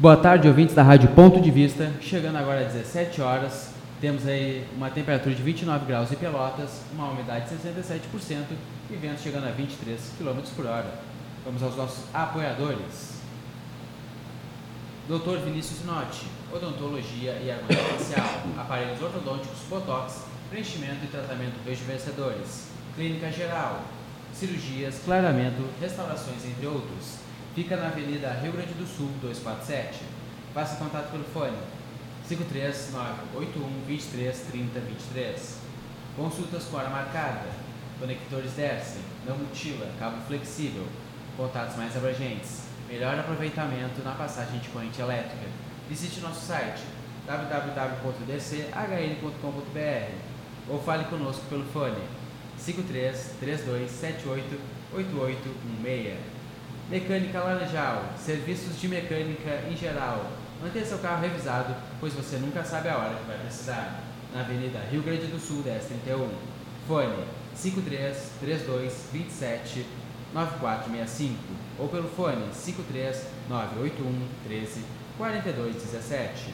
Boa tarde, ouvintes da Rádio Ponto de Vista. Chegando agora às 17 horas, temos aí uma temperatura de 29 graus em Pelotas, uma umidade de 67% e vento chegando a 23 km por hora. Vamos aos nossos apoiadores. Dr. Vinícius Notti, odontologia e harmonia facial, aparelhos ortodônticos, botox, preenchimento e tratamento rejuvenescedores, clínica geral, cirurgias, clareamento, restaurações, entre outros. Fica na Avenida Rio Grande do Sul, 247. Faça contato pelo fone 53981 23 30 23. Consultas com hora marcada. Conectores Dersen, não mutila, cabo flexível. Contatos mais abrangentes. Melhor aproveitamento na passagem de corrente elétrica. Visite nosso site www.dchn.com.br ou fale conosco pelo fone 53 32 78 8816. Mecânica Laranjal, serviços de mecânica em geral. Mantenha seu carro revisado, pois você nunca sabe a hora que vai precisar. Na Avenida Rio Grande do Sul, 1031. Fone 53 32 27 9465 ou pelo fone 53 981 13 42 17.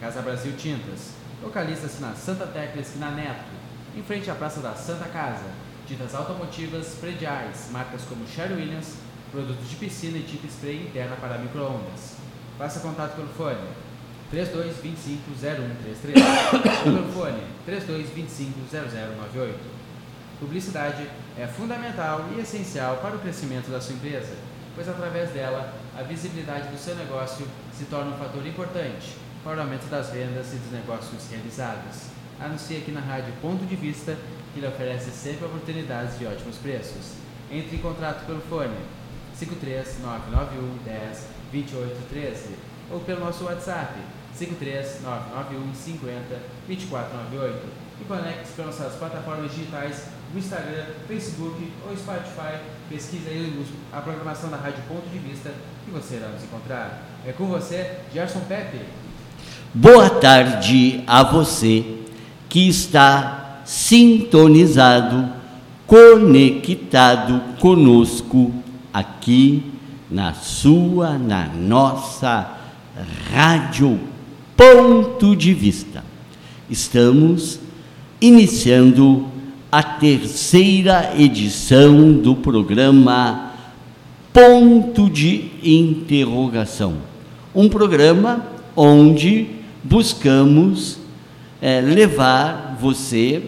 Casa Brasil Tintas. Localiza-se na Santa Tecla Esquina Neto, em frente à Praça da Santa Casa. Tintas automotivas, prediais, marcas como Sherry Williams, produtos de piscina e tinta spray interna para microondas. Faça contato pelo fone 3225 0133 ou pelo fone 3225 0098. Publicidade é fundamental e essencial para o crescimento da sua empresa, pois através dela a visibilidade do seu negócio se torna um fator importante para o aumento das vendas e dos negócios realizados. Anuncie aqui na rádio Ponto de Vista, que lhe oferece sempre oportunidades de ótimos preços. Entre em contato pelo fone 53991 10 2813 ou pelo nosso WhatsApp 53991 50 2498 e conecte-se pelas nossas plataformas digitais no Instagram, Facebook ou Spotify. Pesquisa aí a programação da Rádio Ponto de Vista e você irá nos encontrar. É com você, Gerson Pepe. Boa tarde a você que está sintonizado, conectado conosco aqui na sua, na nossa Rádio Ponto de Vista. Estamos iniciando a terceira edição do programa Ponto de Interrogação. Um programa onde buscamos é, levar você,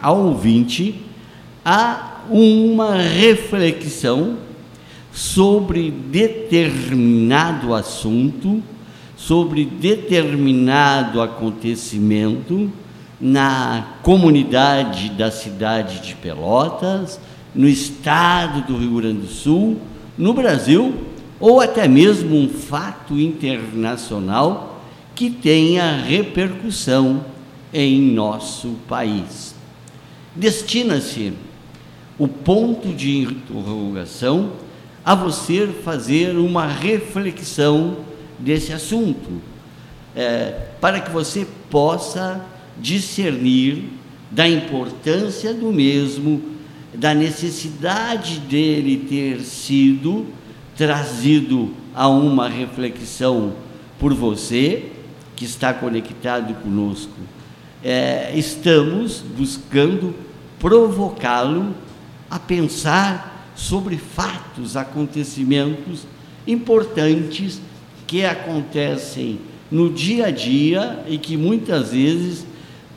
ao ouvinte, a uma reflexão sobre determinado assunto, sobre determinado acontecimento na comunidade da cidade de Pelotas, no estado do Rio Grande do Sul, no Brasil, ou até mesmo um fato internacional que tenha repercussão em nosso país. Destina-se o ponto de interrogação a você fazer uma reflexão desse assunto, é, para que você possa discernir da importância do mesmo, da necessidade dele ter sido trazido a uma reflexão por você que está conectado conosco. É, estamos buscando provocá-lo a pensar sobre fatos, acontecimentos importantes que acontecem no dia a dia e que muitas vezes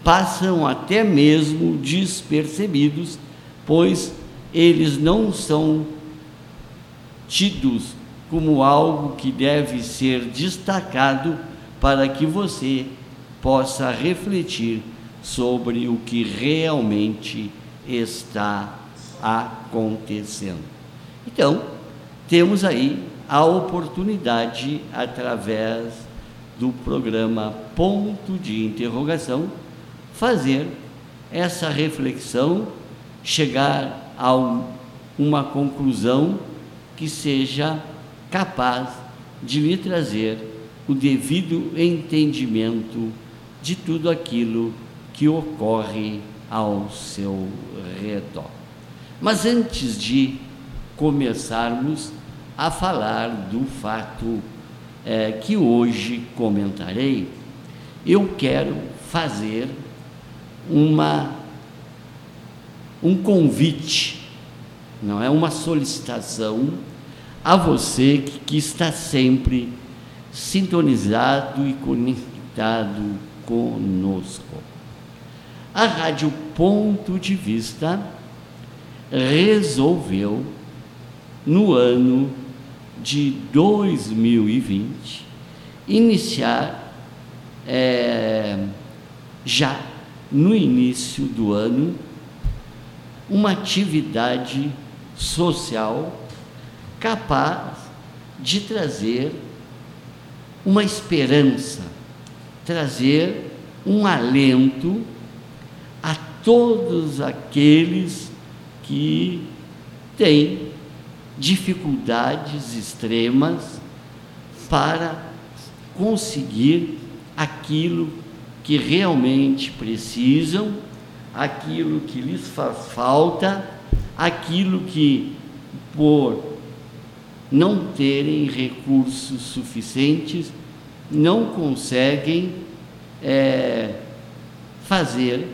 passam até mesmo despercebidos, pois eles não são tidos como algo que deve ser destacado para que você possa refletir sobre o que realmente está acontecendo. Então, temos aí a oportunidade, através do programa Ponto de Interrogação, fazer essa reflexão, chegar a uma conclusão que seja capaz de lhe trazer o devido entendimento de tudo aquilo que ocorre ao seu redor. Mas antes de começarmos a falar do fato é, que hoje comentarei, eu quero fazer uma, um convite, não é uma solicitação a você que, que está sempre sintonizado e conectado conosco. A Rádio Ponto de Vista resolveu, no ano de 2020, iniciar, é, já no início do ano, uma atividade social capaz de trazer uma esperança, trazer um alento a todos aqueles que têm dificuldades extremas para conseguir aquilo que realmente precisam, aquilo que lhes faz falta, aquilo que, por não terem recursos suficientes, não conseguem é, fazer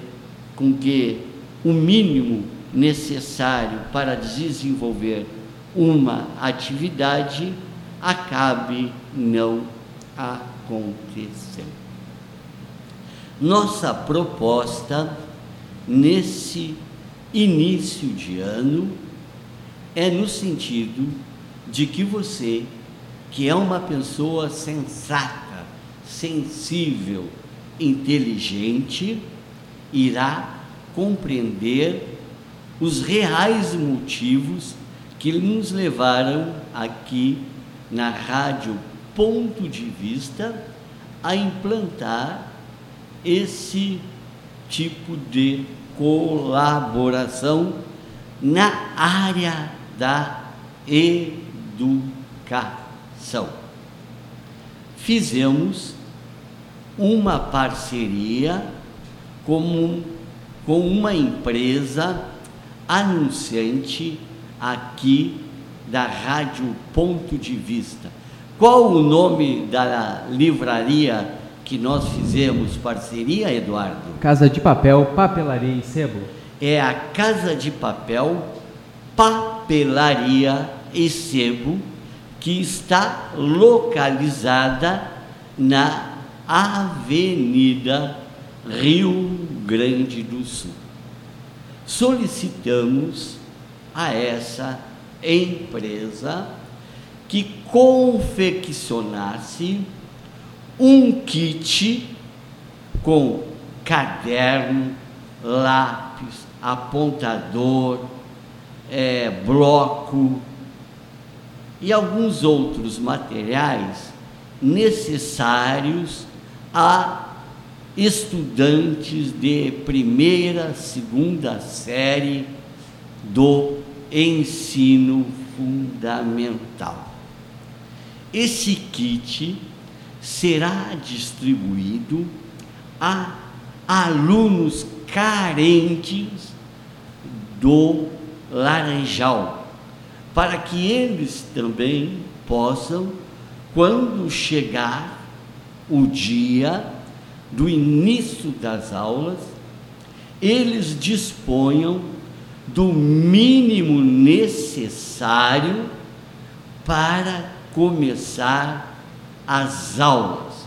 com que o mínimo necessário para desenvolver uma atividade acabe não acontecendo. Nossa proposta nesse início de ano é no sentido de que você, que é uma pessoa sensata, sensível, inteligente, irá compreender os reais motivos que nos levaram aqui na Rádio Ponto de Vista a implantar esse tipo de colaboração na área da educação. Fizemos uma parceria com, com uma empresa anunciante aqui da Rádio Ponto de Vista. Qual o nome da livraria que nós fizemos parceria, Eduardo? Casa de Papel, Papelaria e Sebo. É a Casa de Papel, Papelaria e Sebo, que está localizada na Avenida Rio Grande do Sul. Solicitamos a essa empresa que confeccionasse um kit com caderno, lápis, apontador, é, bloco e alguns outros materiais necessários a estudantes de primeira, segunda série do ensino fundamental. Esse kit será distribuído a alunos carentes do Laranjal, para que eles também possam, quando chegar o dia do início das aulas, eles disponham do mínimo necessário para começar as aulas.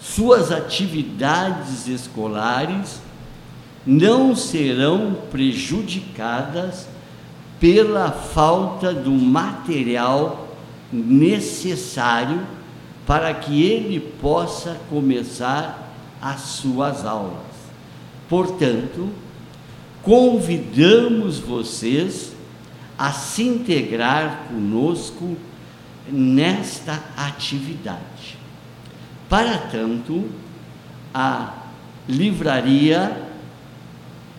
Suas atividades escolares não serão prejudicadas pela falta do material necessário para que ele possa começar as suas aulas. Portanto, convidamos vocês a se integrar conosco nesta atividade. Para tanto, a livraria,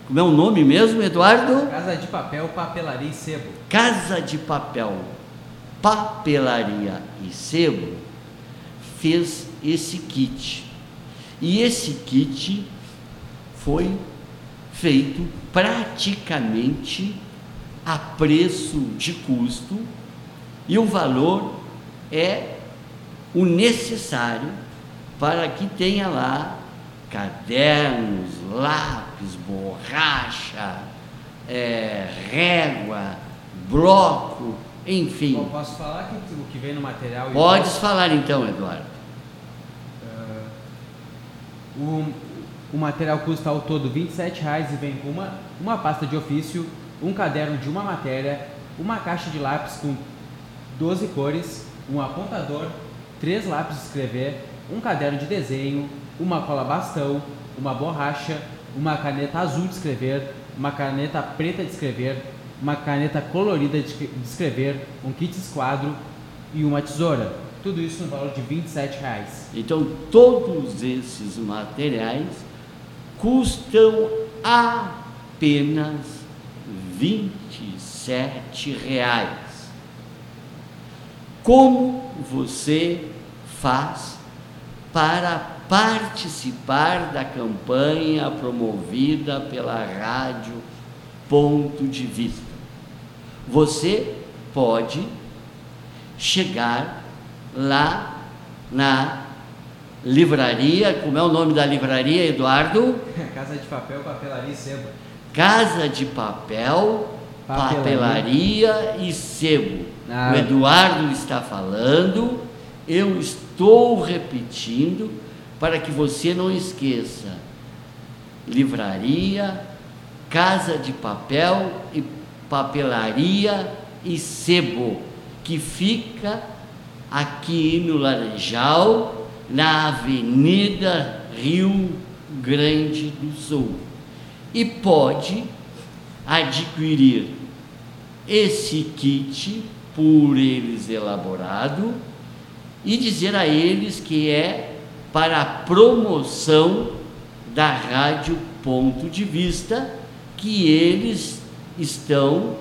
como é o nome mesmo, Eduardo? Casa de Papel, Papelaria e Sebo. Casa de Papel, Papelaria e Sebo fez esse kit. E esse kit foi feito praticamente a preço de custo e o valor é o necessário para que tenha lá cadernos, lápis, borracha, é, régua, bloco, enfim. Bom, posso falar que o que vem no material. Podes falar então, Eduardo. O, o material custa ao todo R$ 27,00 e vem com uma, uma pasta de ofício, um caderno de uma matéria, uma caixa de lápis com 12 cores, um apontador, três lápis de escrever, um caderno de desenho, uma cola bastão, uma borracha, uma caneta azul de escrever, uma caneta preta de escrever, uma caneta colorida de escrever, um kit esquadro e uma tesoura. Tudo isso no valor de 27 reais. Então, todos esses materiais custam apenas 27 reais. Como você faz para participar da campanha promovida pela Rádio Ponto de Vista. Você pode chegar lá na livraria, como é o nome da livraria, Eduardo? Casa de Papel, Papelaria e Sebo. Casa de Papel, Papelaria, papelaria e Sebo. Ah. O Eduardo está falando, eu estou repetindo para que você não esqueça. Livraria, Casa de Papel e Papelaria e Sebo, que fica aqui no Laranjal, na Avenida Rio Grande do Sul. E pode adquirir esse kit por eles elaborado e dizer a eles que é para a promoção da Rádio Ponto de Vista, que eles estão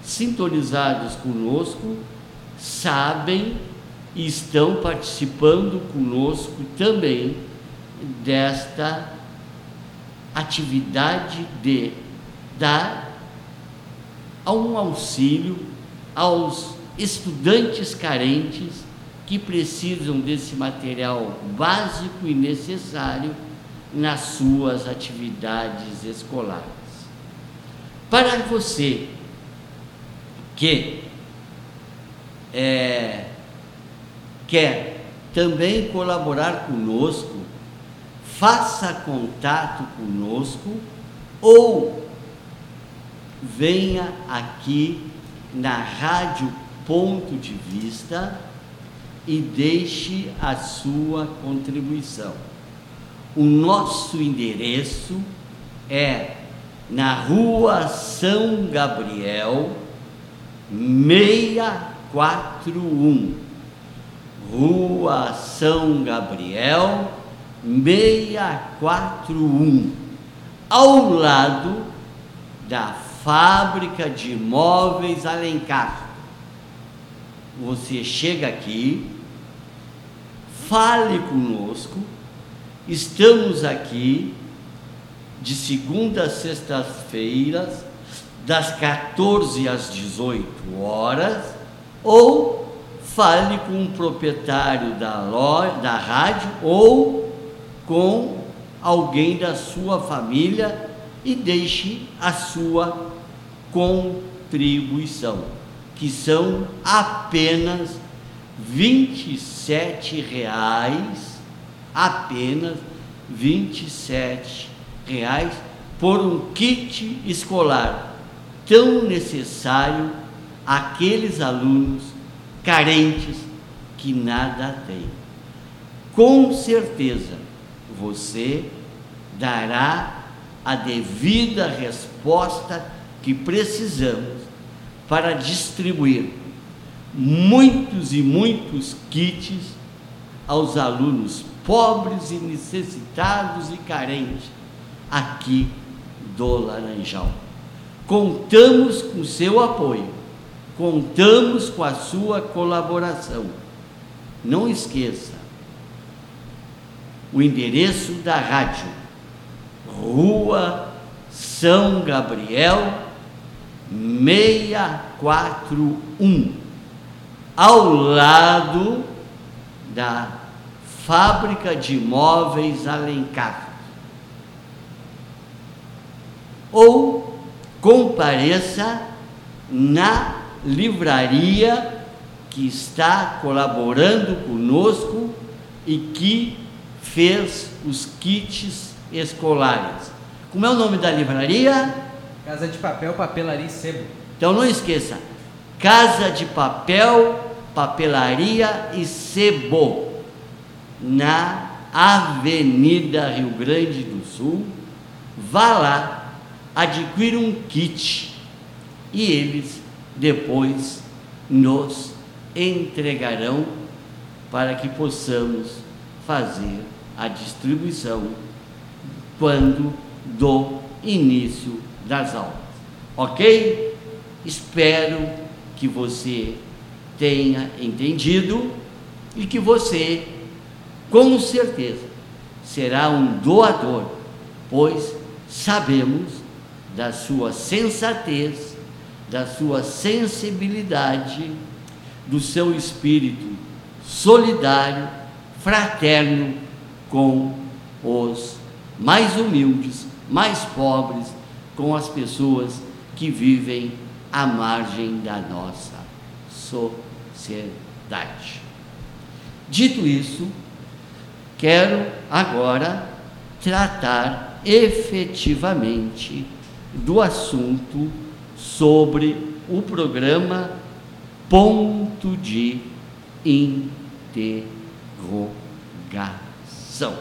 sintonizados conosco, sabem e estão participando conosco também desta atividade de dar um auxílio aos estudantes carentes que precisam desse material básico e necessário nas suas atividades escolares. Para você que é, quer também colaborar conosco, faça contato conosco ou venha aqui na Rádio Ponto de Vista e deixe a sua contribuição. O nosso endereço é na Rua São Gabriel, 641. Rua São Gabriel, 641. Ao lado da Fábrica de Móveis Alencar. Você chega aqui, fale conosco. Estamos aqui de segunda a sexta-feiras, das 14 às 18 horas, ou fale com o proprietário da, loja, da rádio ou com alguém da sua família e deixe a sua contribuição, que são apenas 27 reais, apenas 27 reais por um kit escolar tão necessário àqueles alunos carentes que nada têm. Com certeza você dará a devida resposta que precisamos para distribuir muitos e muitos kits aos alunos pobres e necessitados e carentes aqui do Laranjal. Contamos com seu apoio, contamos com a sua colaboração. Não esqueça o endereço da rádio, Rua São Gabriel, 641 ao lado da Fábrica de Móveis Alencar. Ou compareça na livraria que está colaborando conosco e que fez os kits escolares. Como é o nome da livraria? Casa de Papel, Papelaria e Sebo. Então não esqueça, Casa de Papel, Papelaria e Sebo, na Avenida Rio Grande do Sul. Vá lá, adquira um kit e eles depois nos entregarão para que possamos fazer a distribuição quando do início das aulas. Ok? Espero que você tenha entendido e que você, com certeza, será um doador, pois sabemos da sua sensatez, da sua sensibilidade, do seu espírito solidário, fraterno com os mais humildes, mais pobres, com as pessoas que vivem à margem da nossa sociedade. Dito isso, quero agora tratar efetivamente do assunto sobre o programa Ponto de Interrogação.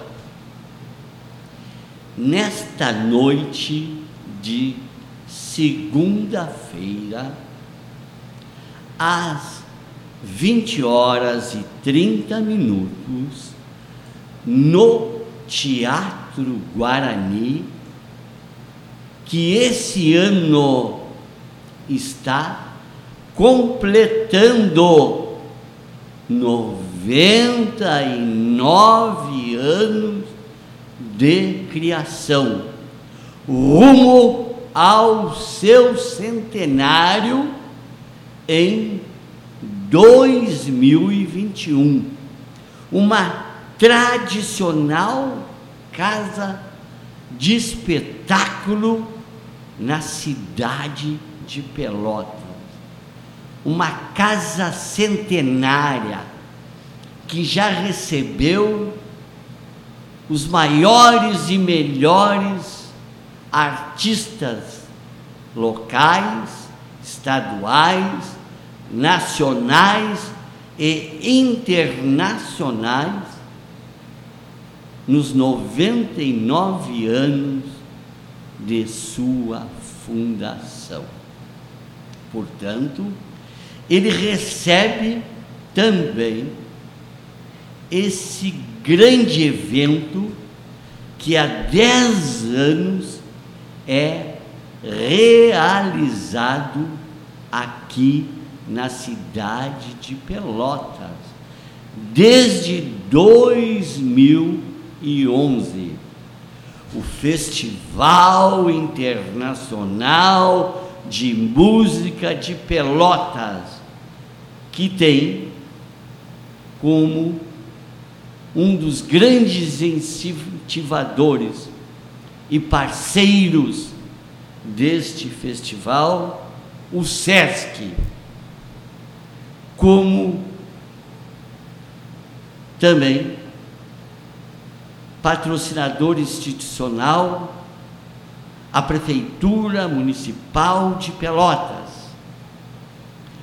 Nesta noite de segunda-feira, às 20 horas e 30 minutos, no Teatro Guarani, que esse ano está completando 99 anos de criação, rumo ao seu centenário em 2021. Uma tradicional casa de espetáculo na cidade de Pelotas. Uma casa centenária que já recebeu os maiores e melhores artistas locais, estaduais, nacionais e internacionais nos 99 anos de sua fundação. Portanto, ele recebe também esse grande evento que há 10 anos é realizado aqui na cidade de Pelotas, desde 2011. O Festival Internacional de Música de Pelotas, que tem como um dos grandes incentivadores e parceiros deste festival, o SESC, como também patrocinador institucional a Prefeitura Municipal de Pelotas,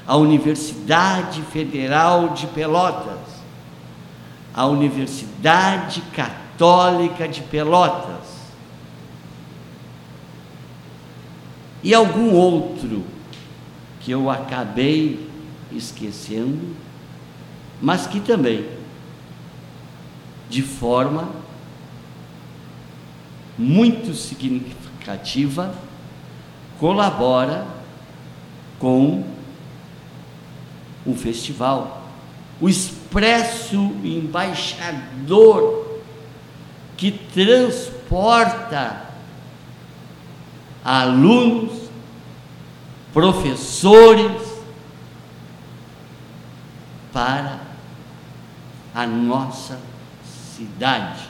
a Universidade Federal de Pelotas, a Universidade Católica de Pelotas e algum outro que eu acabei esquecendo, mas que também, de forma muito significativa, colabora com o festival. O expresso embaixador que transporta alunos, professores, para a nossa cidade,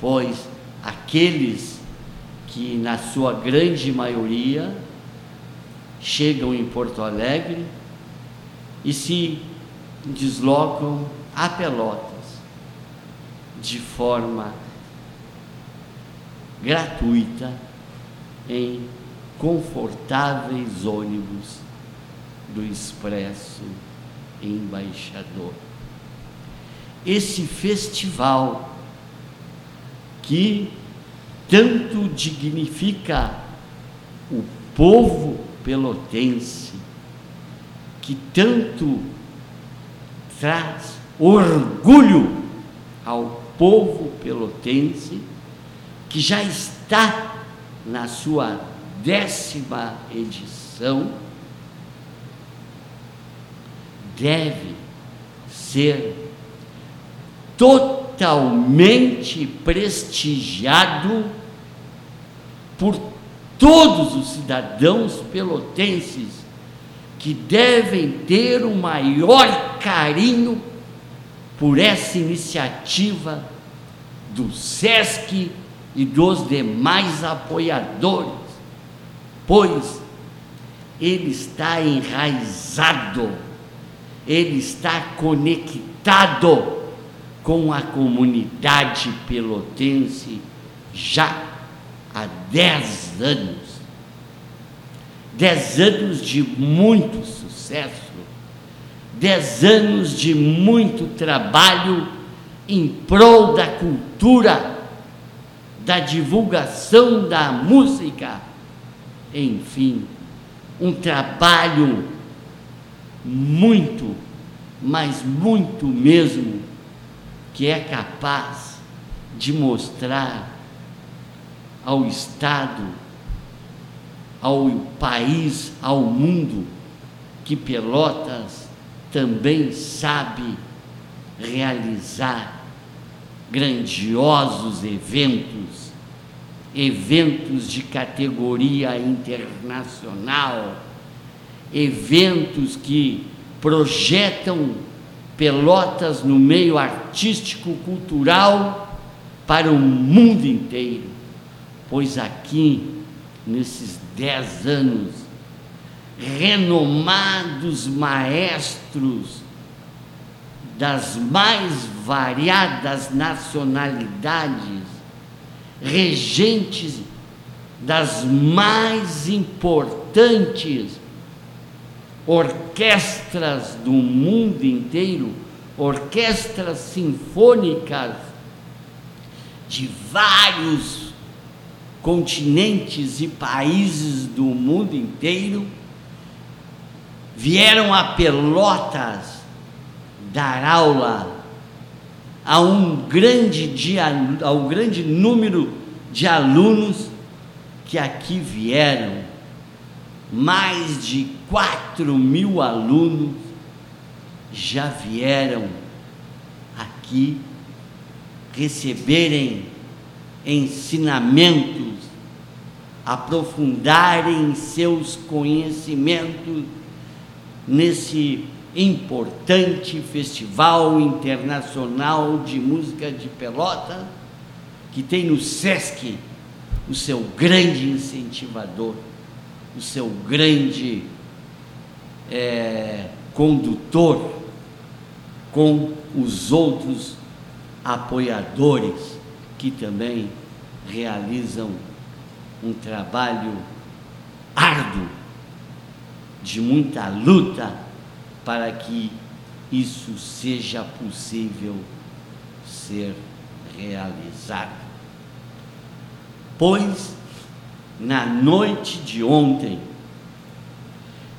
pois aqueles que, na sua grande maioria, chegam em Porto Alegre e se deslocam a Pelotas de forma gratuita em confortáveis ônibus do Expresso Embaixador. Esse festival que tanto dignifica o povo pelotense, que tanto traz orgulho ao povo pelotense, que já está na sua décima edição, deve ser totalmente prestigiado por todos os cidadãos pelotenses que devem ter o maior carinho por essa iniciativa do SESC e dos demais apoiadores, pois ele está enraizado, ele está conectado com a comunidade pelotense já há dez anos. Dez anos de muito sucesso, dez anos de muito trabalho em prol da cultura, da divulgação da música, enfim, um trabalho muito, mas muito mesmo, que é capaz de mostrar ao Estado, ao país, ao mundo, que Pelotas também sabe realizar grandiosos eventos, eventos de categoria internacional, eventos que projetam Pelotas no meio artístico, cultural para o mundo inteiro, pois aqui, nesses dez anos, renomados maestros das mais variadas nacionalidades, regentes das mais importantes orquestras do mundo inteiro, orquestras sinfônicas de vários continentes e países do mundo inteiro, vieram a Pelotas dar aula a um grande, grande número de alunos que aqui vieram, mais de 4 mil alunos já vieram aqui receberem ensinamentos, aprofundarem seus conhecimentos nesse importante Festival Internacional de Música de Pelota, que tem no SESC o seu grande incentivador, o seu grande é, condutor com os outros apoiadores que também realizam um trabalho árduo, de muita luta para que isso seja possível ser realizado. Pois, na noite de ontem,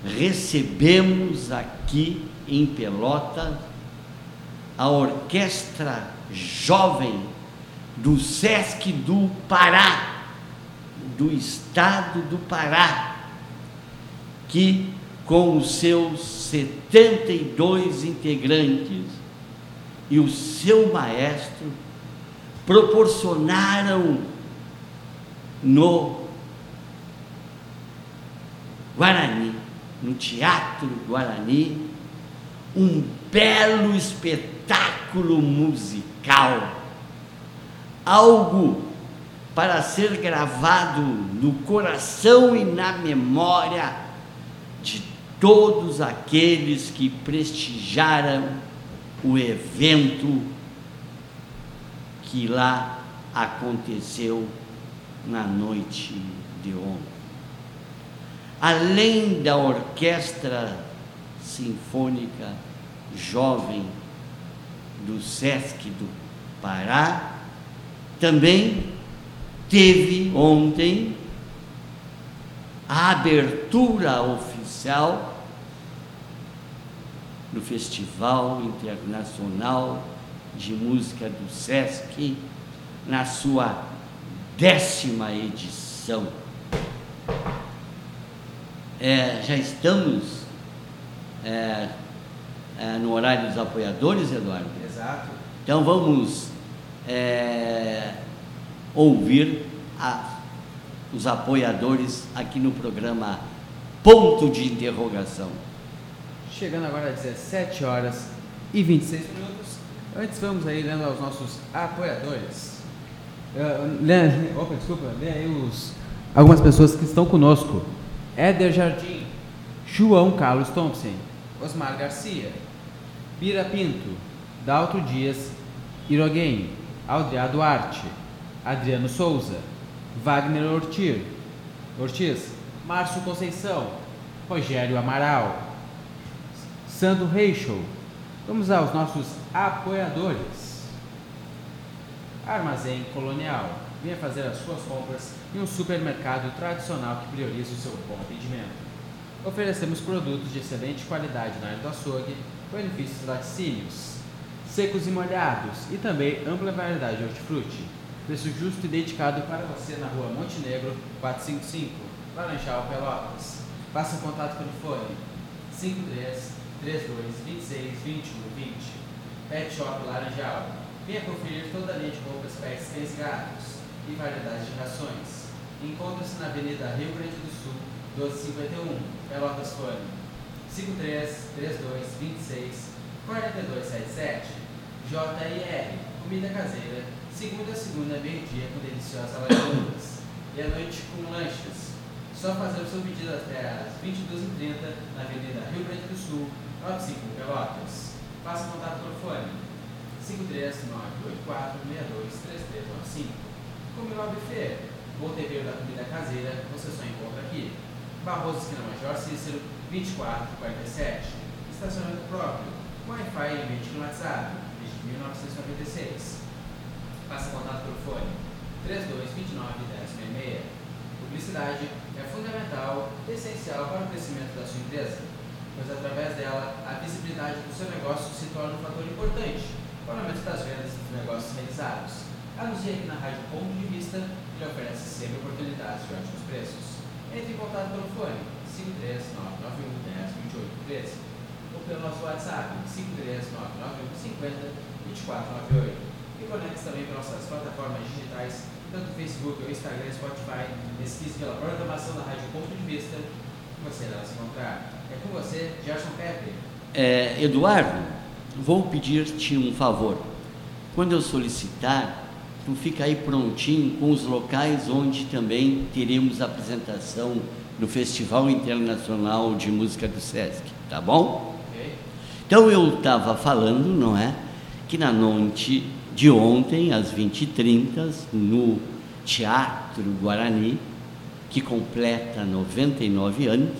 recebemos aqui em Pelota a Orquestra Jovem do SESC do Pará, do Estado do Pará, que com os seus 72 integrantes e o seu maestro proporcionaram no Guarani, no Teatro Guarani, um belo espetáculo musical, algo para ser gravado no coração e na memória de todos aqueles que prestigiaram o evento que lá aconteceu na noite de ontem. Além da orquestra sinfônica jovem do SESC do Pará, também teve ontem a abertura oficial do Festival Internacional de Música do SESC, na sua décima edição. É, já estamos é, é, no horário dos apoiadores, Eduardo? Exato. Então vamos é, ouvir a, os apoiadores aqui no programa Ponto de Interrogação. Chegando agora às 17 horas e 26 minutos. Antes vamos aí lendo aos nossos apoiadores. Uh, lê, opa, desculpa, lê aí os, algumas pessoas que estão conosco. Éder Jardim, João Carlos Thompson, Osmar Garcia, Bira Pinto, Dalto Dias, Iroguem, Aldria Duarte, Adriano Souza, Wagner Ortiz, Ortiz, Márcio Conceição, Rogério Amaral, Sandro Reichel. Vamos aos nossos apoiadores. Armazém Colonial. Venha fazer as suas compras em um supermercado tradicional que prioriza o seu bom atendimento. Oferecemos produtos de excelente qualidade na área do açougue, benefícios laticínios, secos e molhados e também ampla variedade de hortifruti. Preço justo e dedicado para você na rua Montenegro 455, Laranjal, Pelotas. Faça contato pelo fone 53 32 26 21 20. Pet Shop Laranjal. Venha conferir toda a linha de roupas pets cães e gatos e variedade de rações. Encontra-se na Avenida Rio Grande do Sul, 1251, Pelotas Fone. 53 32 26 4277. JIR, comida caseira segunda a segunda, meio-dia, com deliciosas lasanhas. e à noite com lanches. Só fazer o seu pedido até às 22h30 na Avenida Rio Grande do Sul, 95 Pelotas. Faça contato pelo fone 53984623395. Comiló Buffet, bom tempero da comida caseira, você só encontra aqui. Barroso Esquina Major Cícero, 2447. Estacionamento próprio, Wi-Fi e ambiente climatizado, desde 1996. Faça contato pelo fone 3229 1066. Publicidade é fundamental e essencial para o crescimento da sua empresa, pois através dela a visibilidade do seu negócio se torna um fator importante para o aumento das vendas dos negócios realizados. Anuncie aqui na Rádio Ponto de Vista lhe oferece sempre oportunidades de ótimos preços. Entre em contato pelo fone 53991 10 28 13 ou pelo nosso WhatsApp 53991 50 2498 e conecte também para nossas plataformas digitais, tanto Facebook, ou Instagram, Spotify. Pesquise pela programação da Rádio Ponto de Vista que você irá se encontrar. É com você, Gerson Pepe. É, Eduardo, vou pedir-te um favor. Quando eu solicitar, tu fica aí prontinho com os locais onde também teremos apresentação do Festival Internacional de Música do Sesc, tá bom? Okay. Então eu estava falando, não é, que na noite de ontem, às 20h30, no Teatro Guarani, que completa 99 anos,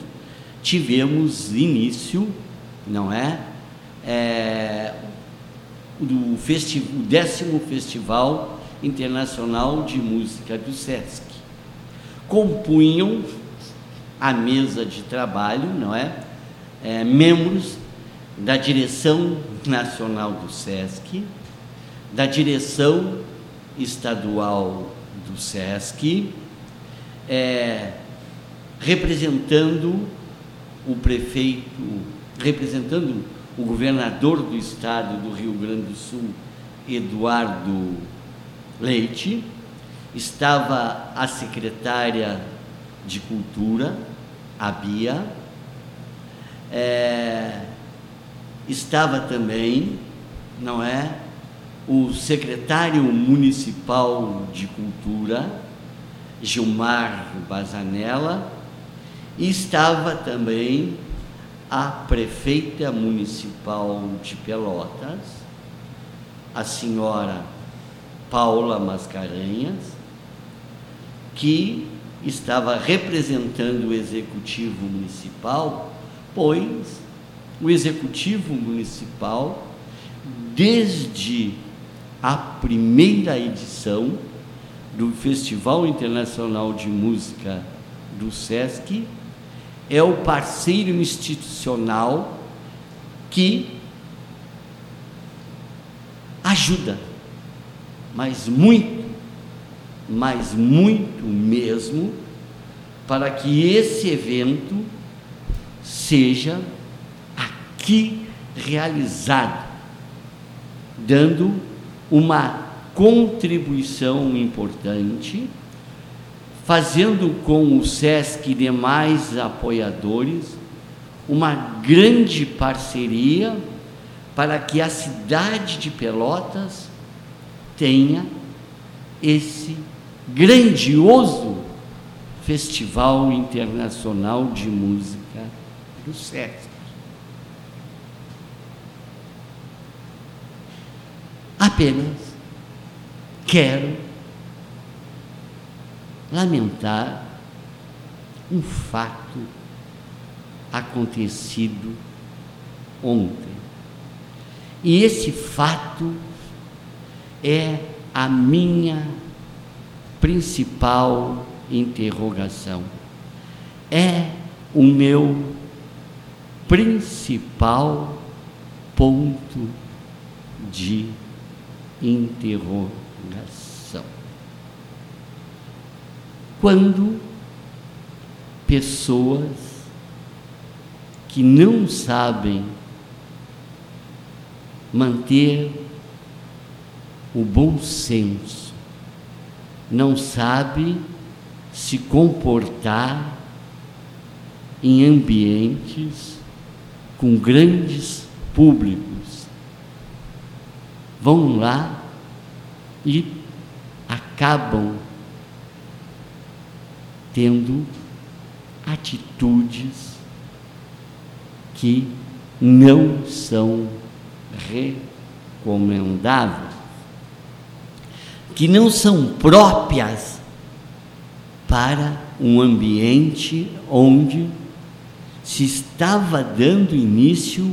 tivemos início, não é? é do festi o décimo Festival Internacional de Música do SESC. Compunham a mesa de trabalho, não é? é membros da direção nacional do SESC, da direção estadual do SESC, é, representando o prefeito, representando o governador do estado do Rio Grande do Sul, Eduardo Leite, estava a secretária de Cultura, a Bia, é, estava também não é? O secretário municipal de cultura, Gilmar Bazanella, e estava também a prefeita municipal de Pelotas, a senhora Paula Mascarenhas, que estava representando o executivo municipal, pois o executivo municipal, desde a primeira edição do Festival Internacional de Música do SESC, é o parceiro institucional que ajuda, mas muito, mas muito mesmo, para que esse evento seja aqui realizado, dando uma contribuição importante fazendo com o SESC e demais apoiadores uma grande parceria para que a cidade de Pelotas tenha esse grandioso Festival Internacional de Música do SESC. Apenas quero lamentar um fato acontecido ontem. E esse fato é a minha principal interrogação. É o meu principal ponto de interrogação. quando pessoas que não sabem manter o bom senso, não sabem se comportar em ambientes com grandes públicos. Vão lá e acabam tendo atitudes que não são recomendáveis, que não são próprias para um ambiente onde se estava dando início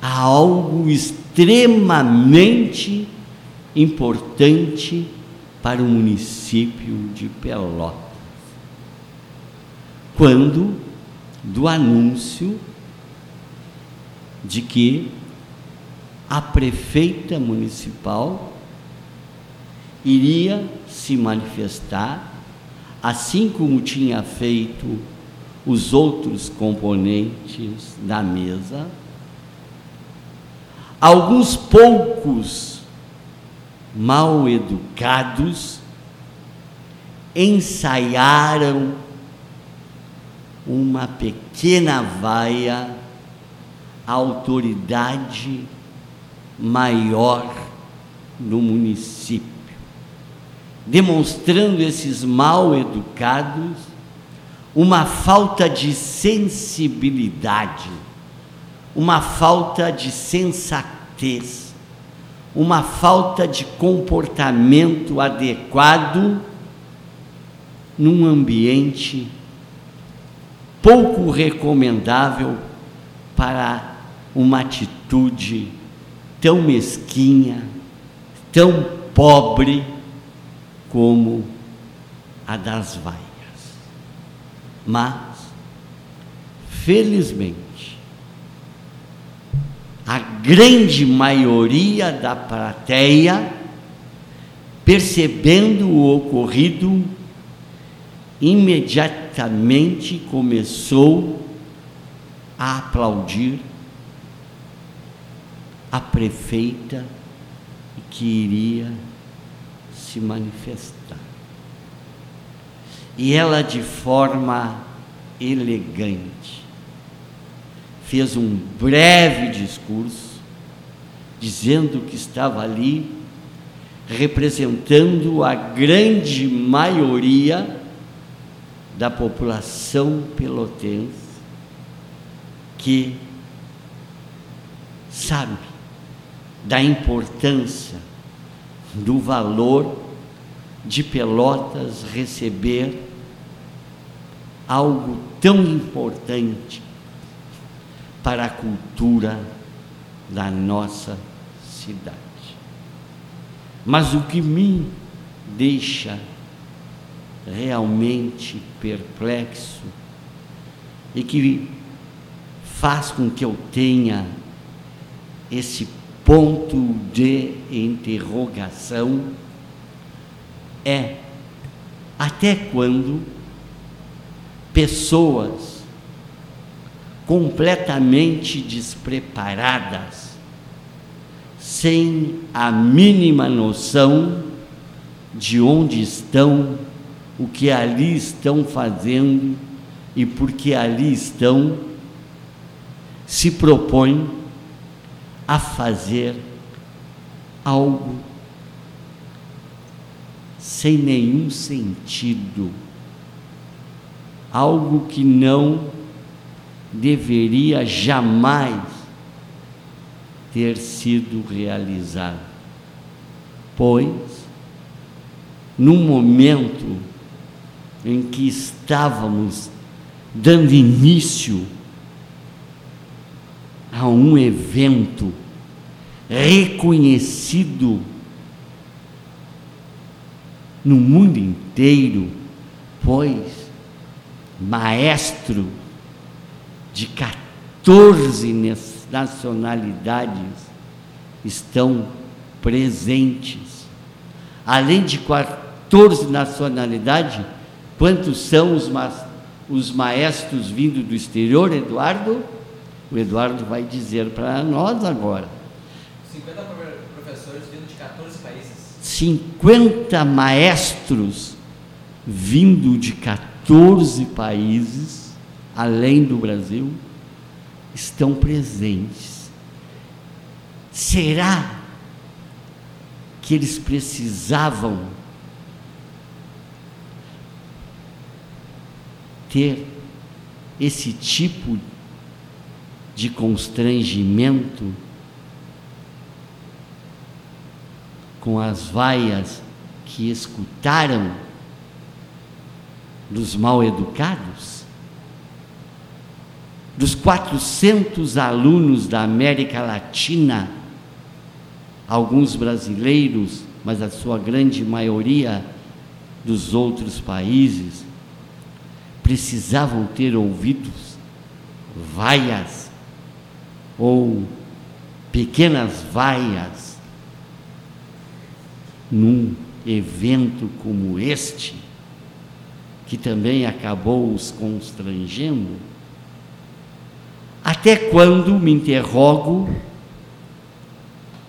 a algo extremamente importante para o município de Pelotas. Quando do anúncio de que a prefeita municipal iria se manifestar, assim como tinha feito os outros componentes da mesa. Alguns poucos mal educados ensaiaram uma pequena vaia à autoridade maior no município, demonstrando esses mal educados uma falta de sensibilidade, uma falta de sensatez, uma falta de comportamento adequado num ambiente pouco recomendável para uma atitude tão mesquinha, tão pobre como a das vaias. Mas, felizmente, a grande maioria da plateia, percebendo o ocorrido, imediatamente começou a aplaudir a prefeita que iria se manifestar. E ela, de forma elegante, fez um breve discurso dizendo que estava ali representando a grande maioria da população pelotense que sabe da importância, do valor de Pelotas receber algo tão importante para a cultura da nossa cidade. Mas o que me deixa realmente perplexo e que faz com que eu tenha esse ponto de interrogação é até quando pessoas completamente despreparadas, sem a mínima noção de onde estão, o que ali estão fazendo e por que ali estão, se propõem a fazer algo sem nenhum sentido, algo que não deveria jamais ter sido realizado, pois, num momento em que estávamos dando início a um evento reconhecido no mundo inteiro, pois maestro de 14 nacionalidades estão presentes. Além de 14 nacionalidades, quantos são os, ma os maestros vindo do exterior, Eduardo? O Eduardo vai dizer para nós agora. 50 professores vindo de 14 países. 50 maestros vindo de 14 países, além do Brasil, estão presentes. Será que eles precisavam ter esse tipo de constrangimento com as vaias que escutaram dos mal educados? Dos 400 alunos da América Latina, alguns brasileiros, mas a sua grande maioria dos outros países, precisavam ter ouvidos vaias ou pequenas vaias num evento como este, que também acabou os constrangendo, até quando me interrogo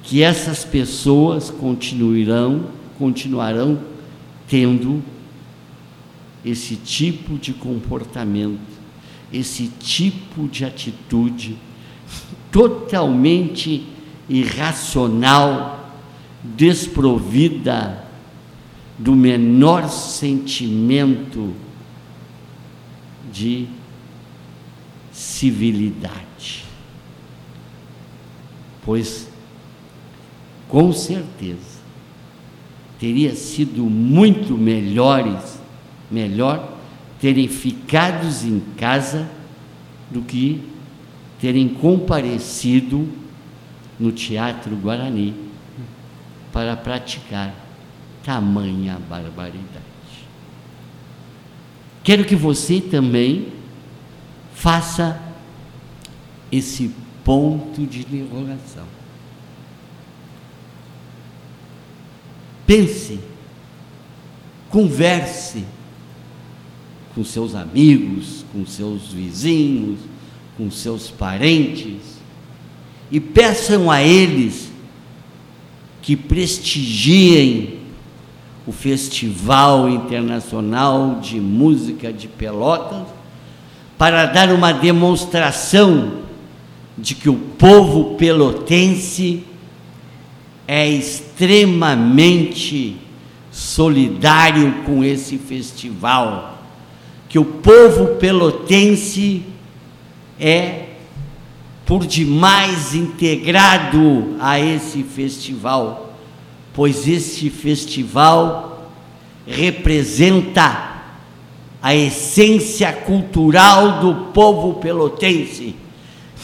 que essas pessoas continuarão, continuarão tendo esse tipo de comportamento, esse tipo de atitude totalmente irracional, desprovida do menor sentimento de civilidade. Pois, com certeza, teria sido muito melhores, melhor terem ficado em casa do que terem comparecido no Teatro Guarani para praticar tamanha barbaridade. Quero que você também faça esse ponto de interrogação. Pense, converse com seus amigos, com seus vizinhos, com seus parentes e peçam a eles que prestigiem o Festival Internacional de Música de Pelotas para dar uma demonstração de que o povo pelotense é extremamente solidário com esse festival, que o povo pelotense é por demais integrado a esse festival, pois este festival representa a essência cultural do povo pelotense,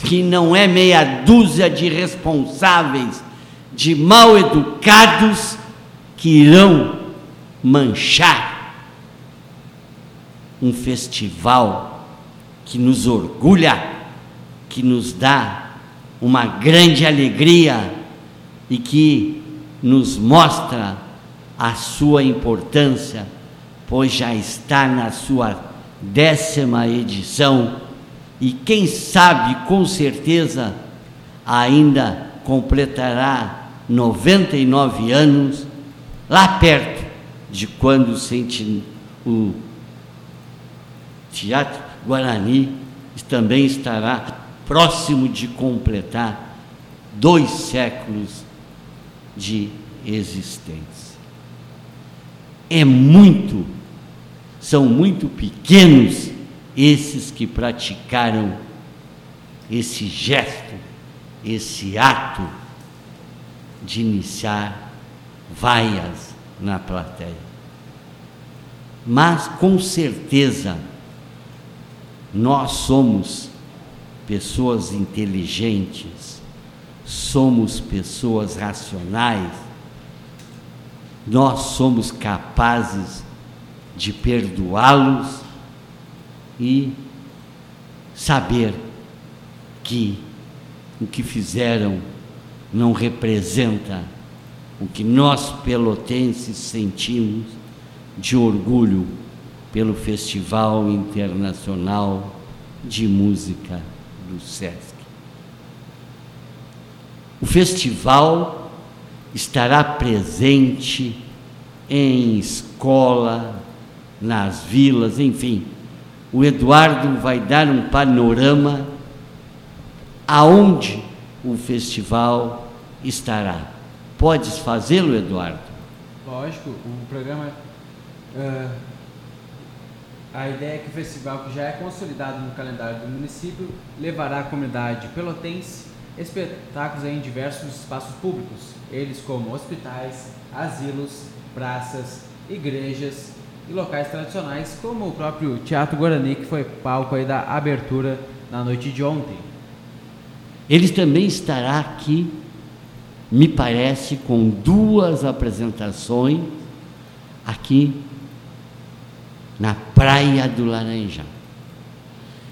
que não é meia dúzia de responsáveis, de mal educados que irão manchar um festival que nos orgulha, que nos dá uma grande alegria e que nos mostra a sua importância, pois já está na sua décima edição e quem sabe com certeza ainda completará 99 anos, lá perto de quando o Teatro Guarani também estará próximo de completar dois séculos de existência. É muito, são muito pequenos esses que praticaram esse gesto, esse ato de iniciar vaias na plateia. Mas com certeza nós somos pessoas inteligentes, somos pessoas racionais, nós somos capazes de perdoá-los e saber que o que fizeram não representa o que nós pelotenses sentimos de orgulho pelo Festival Internacional de Música do SESC. O festival estará presente em escola, nas vilas, enfim. O Eduardo vai dar um panorama aonde o festival estará. Podes fazê-lo, Eduardo? Lógico, o programa. Uh, a ideia é que o festival, que já é consolidado no calendário do município, levará à comunidade pelotense espetáculos em diversos espaços públicos, eles como hospitais, asilos, praças, igrejas e locais tradicionais, como o próprio Teatro Guarani, que foi palco aí da abertura na noite de ontem. Ele também estará aqui, me parece, com duas apresentações aqui na Praia do Laranjal.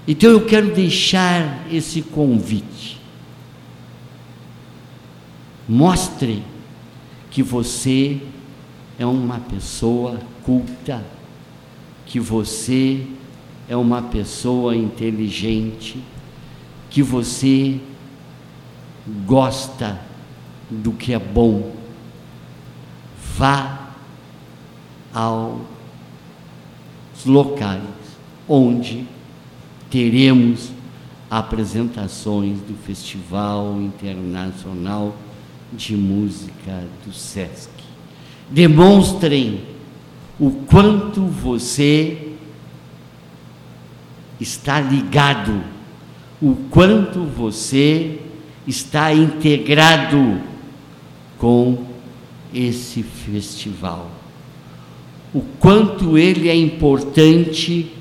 Então eu quero deixar esse convite. Mostre que você é uma pessoa culta, que você é uma pessoa inteligente, que você gosta do que é bom, vá aos locais onde teremos apresentações do Festival Internacional de Música do SESC. Demonstrem o quanto você está ligado, o quanto você está integrado com esse festival. O quanto ele é importante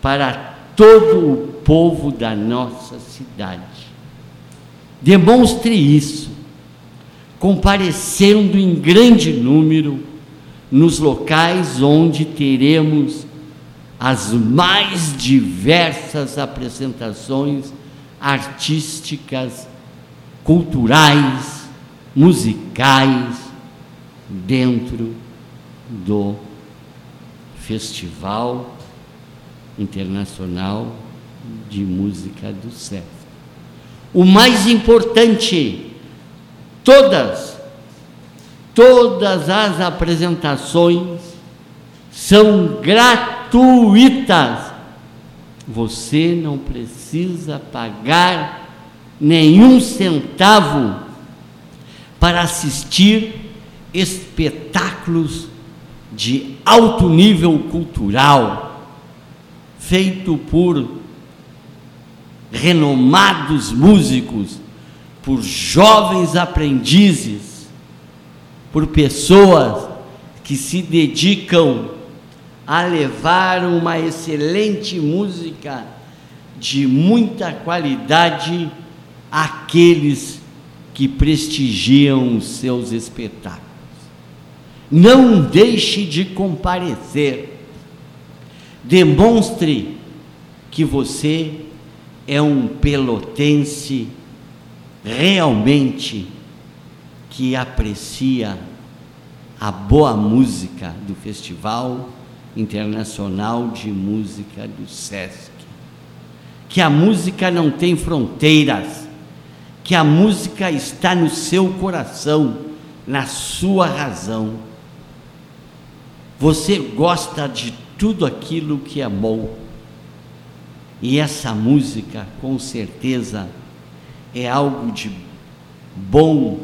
para todo o povo da nossa cidade. Demonstre isso, comparecendo em grande número nos locais onde teremos as mais diversas apresentações artísticas culturais, musicais dentro do Festival Internacional de Música do SESC. O mais importante, todas, todas as apresentações são gratuitas. Você não precisa pagar nenhum centavo para assistir espetáculos de alto nível cultural, feito por renomados músicos, por jovens aprendizes, por pessoas que se dedicam a levar uma excelente música de muita qualidade àqueles que prestigiam os seus espetáculos. Não deixe de comparecer. Demonstre que você é um pelotense realmente que aprecia a boa música do Festival Internacional de Música do SESC. Que a música não tem fronteiras, que a música está no seu coração, na sua razão você gosta de tudo aquilo que é bom. E essa música, com certeza, é algo de bom,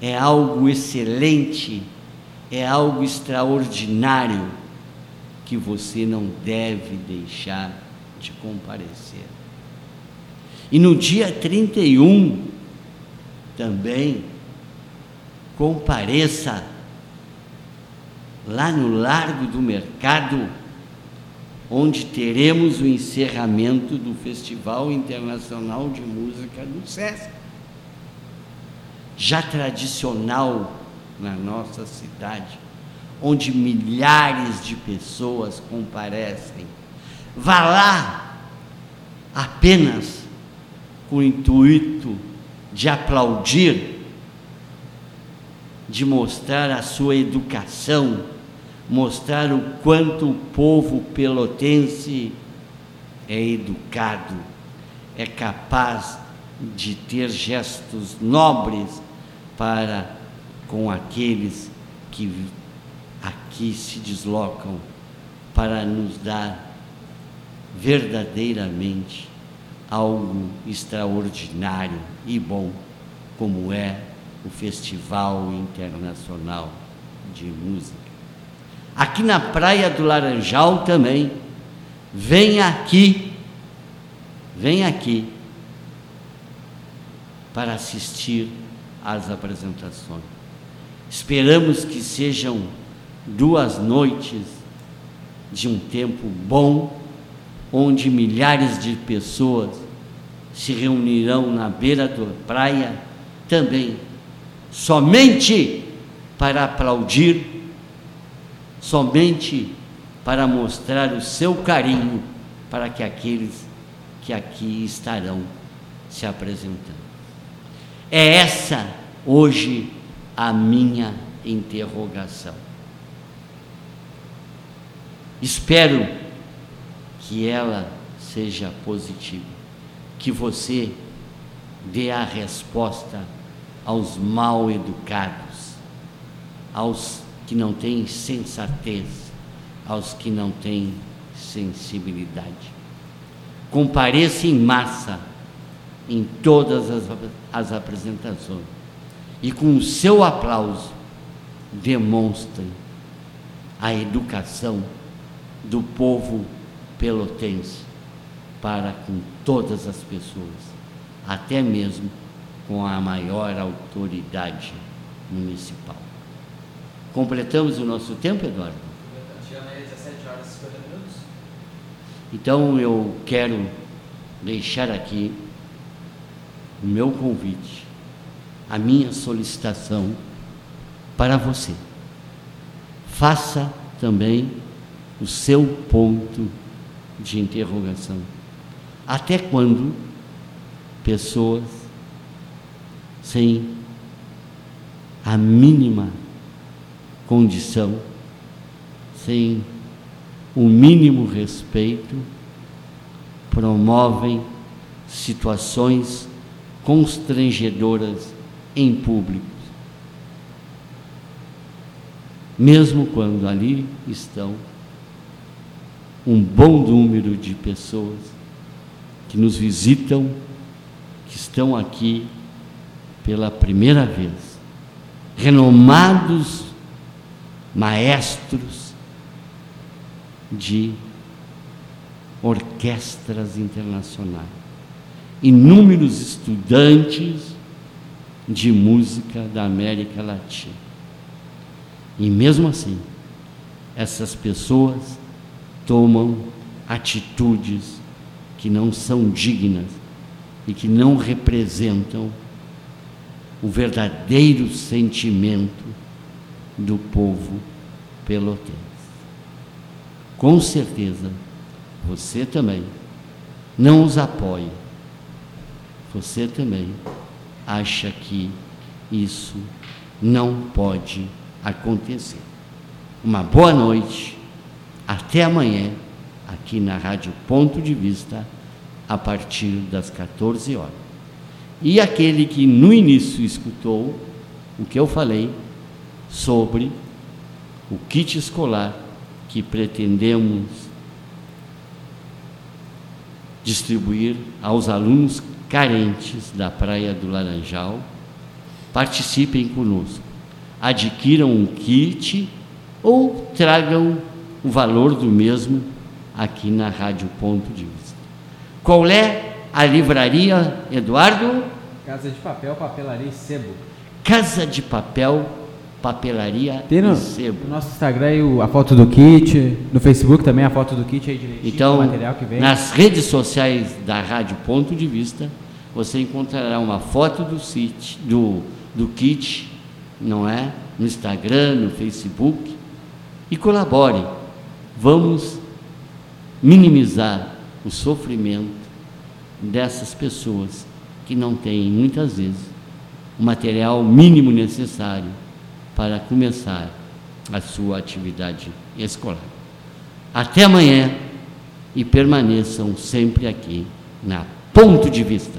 é algo excelente, é algo extraordinário que você não deve deixar de comparecer. E no dia 31 também compareça lá no Largo do Mercado, onde teremos o encerramento do Festival Internacional de Música do SESC. Já tradicional na nossa cidade, onde milhares de pessoas comparecem. Vá lá apenas com o intuito de aplaudir, de mostrar a sua educação, mostrar o quanto o povo pelotense é educado, é capaz de ter gestos nobres para com aqueles que aqui se deslocam para nos dar verdadeiramente algo extraordinário e bom, como é o Festival Internacional de Música. Aqui na Praia do Laranjal também. Vem aqui, vem aqui para assistir às apresentações. Esperamos que sejam duas noites de um tempo bom, onde milhares de pessoas se reunirão na beira da praia também, somente para aplaudir somente para mostrar o seu carinho para que aqueles que aqui estarão se apresentando. É essa hoje a minha interrogação. Espero que ela seja positiva, que você dê a resposta aos mal educados, aos que não têm sensatez, aos que não têm sensibilidade. Compareça em massa em todas as, as apresentações e com o seu aplauso demonstre a educação do povo pelotense para com todas as pessoas, até mesmo com a maior autoridade municipal. Completamos o nosso tempo, Eduardo? Chegando aí 17 horas 50 minutos. Então eu quero deixar aqui o meu convite, a minha solicitação para você. Faça também o seu ponto de interrogação. Até quando pessoas sem a mínima condição, sem o mínimo respeito, promovem situações constrangedoras em público, mesmo quando ali estão um bom número de pessoas que nos visitam, que estão aqui pela primeira vez renomados maestros de orquestras internacionais, inúmeros estudantes de música da América Latina. E mesmo assim, essas pessoas tomam atitudes que não são dignas e que não representam o verdadeiro sentimento do povo pelotense. Com certeza, você também não os apoia. Você também acha que isso não pode acontecer. Uma boa noite, até amanhã, aqui na Rádio Ponto de Vista, a partir das 14 horas. E aquele que no início escutou o que eu falei sobre o kit escolar que pretendemos distribuir aos alunos carentes da Praia do Laranjal, participem conosco. Adquiram um kit ou tragam o valor do mesmo aqui na Rádio Ponto de Vista. Qual é a livraria, Eduardo? Casa de Papel, Papelaria e Sebo. Casa de Papel, Papelaria Tem no, Sebo. No nosso Instagram aí a foto do kit, no Facebook também a foto do kit aí direitinho, então, material que vem. nas redes sociais da Rádio Ponto de Vista, você encontrará uma foto do, site, do, do kit, não é? No Instagram, no Facebook. E colabore. Vamos minimizar o sofrimento dessas pessoas que não têm, muitas vezes, o material mínimo necessário para começar a sua atividade escolar. Até amanhã e permaneçam sempre aqui na Ponto de Vista.